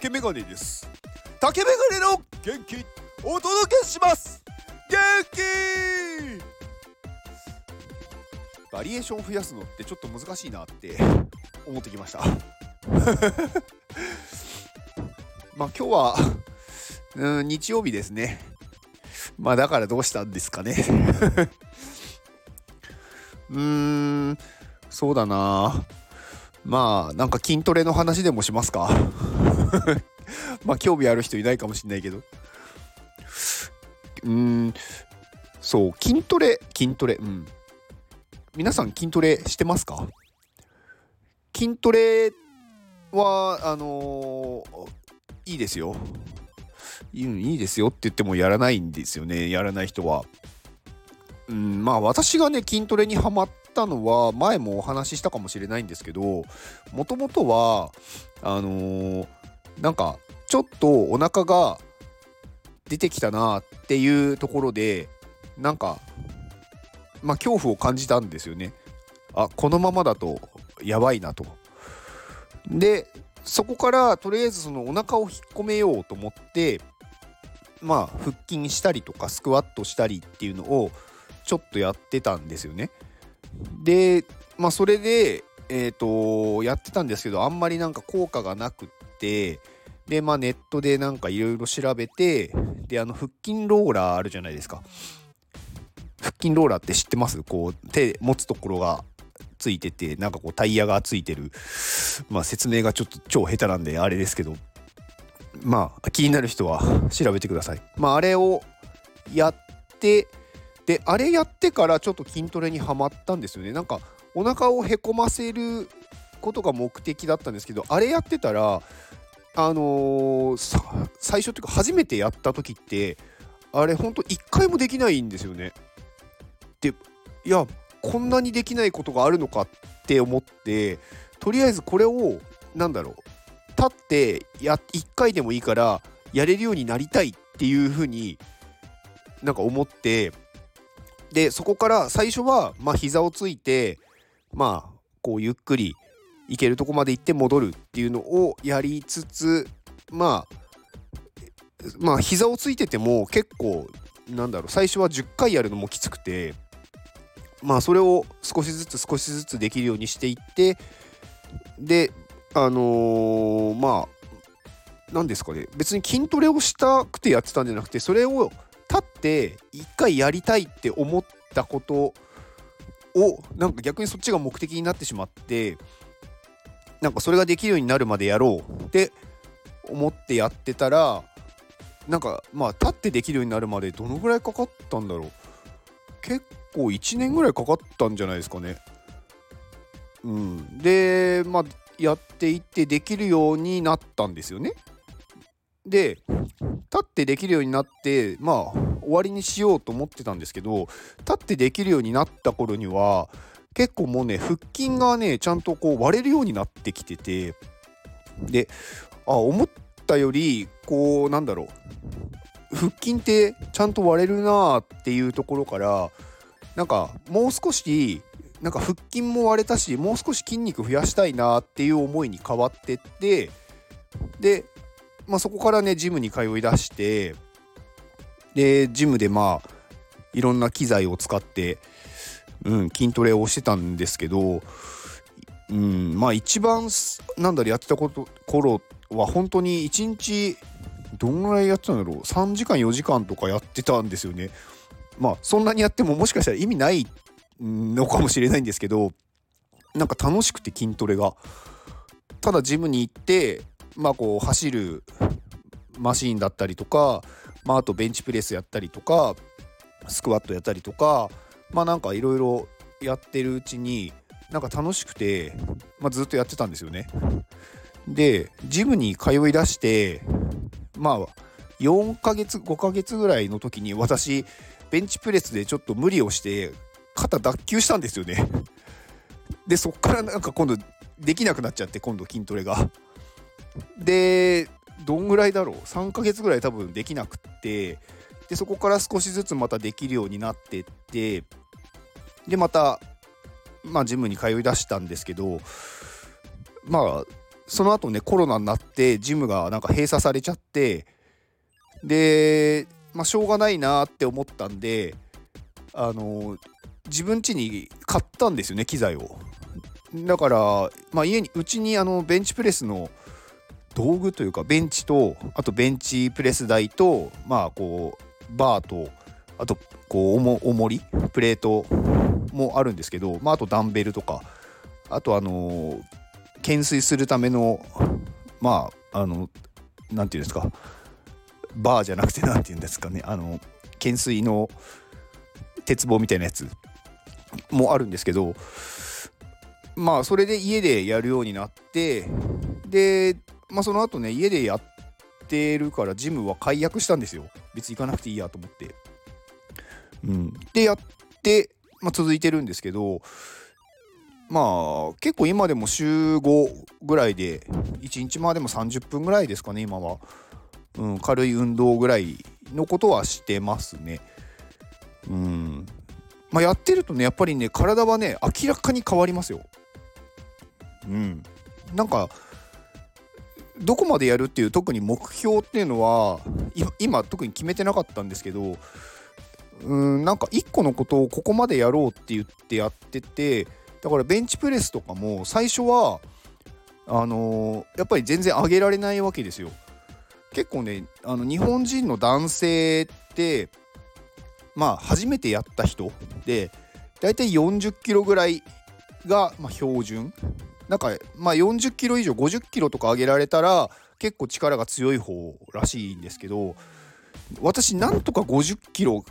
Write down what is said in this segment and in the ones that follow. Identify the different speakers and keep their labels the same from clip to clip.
Speaker 1: 竹メガネです。竹メガネの元気お届けします。元気！バリエーションを増やすのってちょっと難しいなって 思ってきました。まあ今日はうん日曜日ですね。まあだからどうしたんですかね。うーんそうだな。まあなんか筋トレの話でもしますか。まあ興味ある人いないかもしんないけど。うーん。そう筋トレ筋トレ。うん。皆さん筋トレしてますか？筋トレはあのーいいですよ。いいいいですよって言ってもやらないんですよね。やらない人は。うんまあ私がね筋トレにはまったのは前もお話ししたかもしれないんですけどもともとはあのーなんかちょっとお腹が出てきたなっていうところでなんかまあ恐怖を感じたんですよねあこのままだとやばいなとでそこからとりあえずそのお腹を引っ込めようと思ってまあ腹筋したりとかスクワットしたりっていうのをちょっとやってたんですよね。でまあそれでえっ、とやってたんですけどあんまりなんか効果がなくってでまあネットでなんかいろいろ調べてであの腹筋ローラーあるじゃないですか。腹筋ローラーって知ってます？こう手持つところがついててなんかこうタイヤがついてる。まあ説明がちょっと超下手なんであれですけど。まあ気になる人は調べてください。まああれをやってであれやってからちょっと筋トレにはまったんですよね。なんかお腹をへこませることが目的だったんですけどあれやってたらあのー最初っていうか初めてやった時ってあれほんと1回もできないんですよね。でいやこんなにできないことがあるのかって思ってとりあえずこれをなんだろう立ってや1回でもいいからやれるようになりたいっていうふうになんか思ってでそこから最初はまあ膝をついてまあこうゆっくり行けるとこまで行って戻るっていうのをやりつつまあまあ膝をついてても結構なんだろう最初は10回やるのもきつくてまあそれを少しずつ少しずつできるようにしていってであのーまあ何ですかね別に筋トレをしたくてやってたんじゃなくてそれを立って一回やりたいって思ったことをなんか逆にそっちが目的になってしまってなんかそれができるようになるまでやろうって思ってやってたらなんかまあ立ってできるようになるまでどのぐらいかかったんだろう結構1年ぐらいかかったんじゃないですかね。うん、でまあやっていってできるようになったんですよね。で立ってできるようになってまあ終わりにしようと思ってたんですけど立ってできるようになった頃には結構もうね腹筋がねちゃんとこう割れるようになってきててであ思ったよりこうなんだろう腹筋ってちゃんと割れるなーっていうところからなんかもう少しなんか腹筋も割れたしもう少し筋肉増やしたいなっていう思いに変わってってで、まあ、そこからねジムに通いだしてでジムでまあいろんな機材を使って、うん、筋トレをしてたんですけど、うん、まあ一番なんだろやってたこと頃は本当に1日どんぐらいやってたんだろう3時間4時間とかやってたんですよね。まあそんなにやってももしかしたら意味ないのかもしれないんですけどなんか楽しくて筋トレが。ただジムに行ってまあこう走るマシーンだったりとか、まあ、あとベンチプレスやったりとかスクワットやったりとかまあなんかいろいろやってるうちになんか楽しくて、まあ、ずっとやってたんですよね。でジムに通いだしてまあ4ヶ月5ヶ月ぐらいの時に私ベンチプレスでちょっと無理をして肩脱臼したんですよね。でそっからなんか今度できなくなっちゃって今度筋トレが。でどんぐらいだろう？3ヶ月ぐらい多分できなくってでそこから少しずつまたできるようになってってでまたまあジムに通いだしたんですけどまあその後ねコロナになってジムがなんか閉鎖されちゃってでまあしょうがないなって思ったんであの自分家に買ったんですよね機材を。だから、まあ、家にうちにあのベンチプレスの道具というかベンチとあとベンチプレス台とまあこうバーとあとこうおもりプレートもあるんですけど、まあ、あとダンベルとかあとあの懸垂するためのまああの何て言うんですかバーじゃなくて何て言うんですかねあの懸垂の鉄棒みたいなやつもあるんですけどまあそれで家でやるようになってで、まあ、その後ね家でやってるからジムは解約したんですよ別に行かなくていいやと思って。うん、でやって、まあ、続いてるんですけどまあ結構今でも週5ぐらいで1日までも30分ぐらいですかね今は、うん、軽い運動ぐらいのことはしてますね。うん。まあやってるとねやっぱりね体はね明らかに変わりますよ。うん。なんかどこまでやるっていう特に目標っていうのは今特に決めてなかったんですけどうんなんか1個のことをここまでやろうって言ってやっててだからベンチプレスとかも最初はあのー、やっぱり全然上げられないわけですよ。結構ねあの日本人の男性ってまあ初めてやった人で大体40キロぐらいが、まあ、標準なんかまあ40キロ以上50キロとか上げられたら結構力が強い方らしいんですけど私なんとか50キロ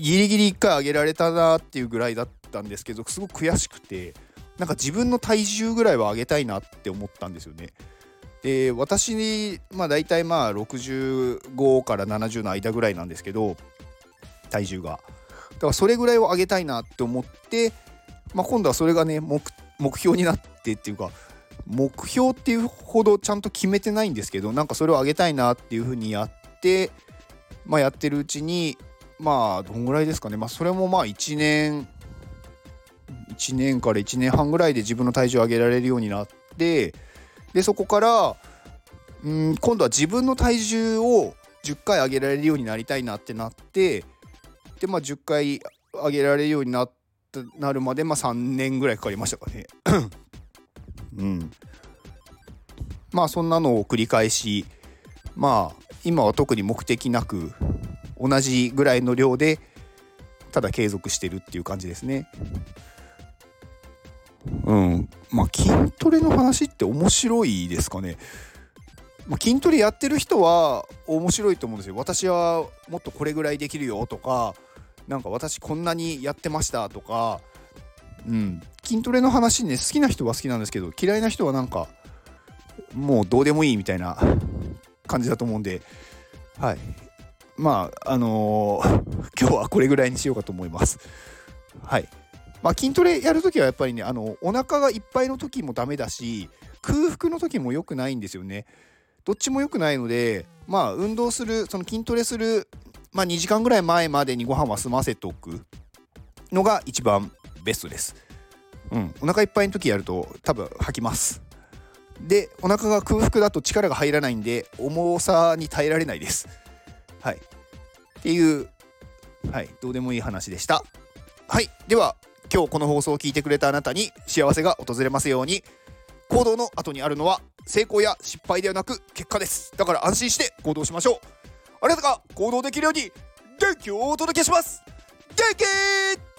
Speaker 1: ギリギリ1回上げられたなっていうぐらいだったんですけどすごく悔しくてなんか自分の体重ぐらいは上げたいなって思ったんですよね。で私にまあ大体まあ65から70の間ぐらいなんですけど体重がだからそれぐらいを上げたいなって思って、まあ、今度はそれがね目標になってっていうか目標っていうほどちゃんと決めてないんですけどなんかそれを上げたいなっていうふうにやってまあやってるうちにまあどんぐらいですかね。まあそれもまあ1年1年から1年半ぐらいで自分の体重を上げられるようになってでそこからうん今度は自分の体重を10回上げられるようになりたいなってなってでまあ10回上げられるようになったなるまでまあ3年ぐらいかかりましたかね。うん。まあそんなのを繰り返しまあ今は特に目的なく同じぐらいの量でただ継続してるっていう感じですね。うんまあ筋トレの話って面白いですかね。まあ、筋トレやってる人は面白いと思うんですよ。私はもっとこれぐらいできるよとかなんか私こんなにやってましたとか、うん、筋トレの話ね好きな人は好きなんですけど嫌いな人はなんかもうどうでもいいみたいな感じだと思うんで、はい、まああのー、今日はこれぐらいにしようかと思います。はい。まあ、筋トレやるときはやっぱりねあのお腹がいっぱいの時もダメだし空腹の時も良くないんですよね。どっちも良くないのでまあ運動するその筋トレする、まあ、2時間ぐらい前までにご飯は済ませておくのが一番ベストです。うん、お腹いっぱいの時やると多分吐きます。でお腹が空腹だと力が入らないんで重さに耐えられないです。はい。っていう、はい、どうでもいい話でした。はい。では、今日この放送を聞いてくれたあなたに幸せが訪れますように、行動の後にあるのは成功や失敗ではなく結果です。だから安心して行動しましょう。あなたが行動できるように元気をお届けします元気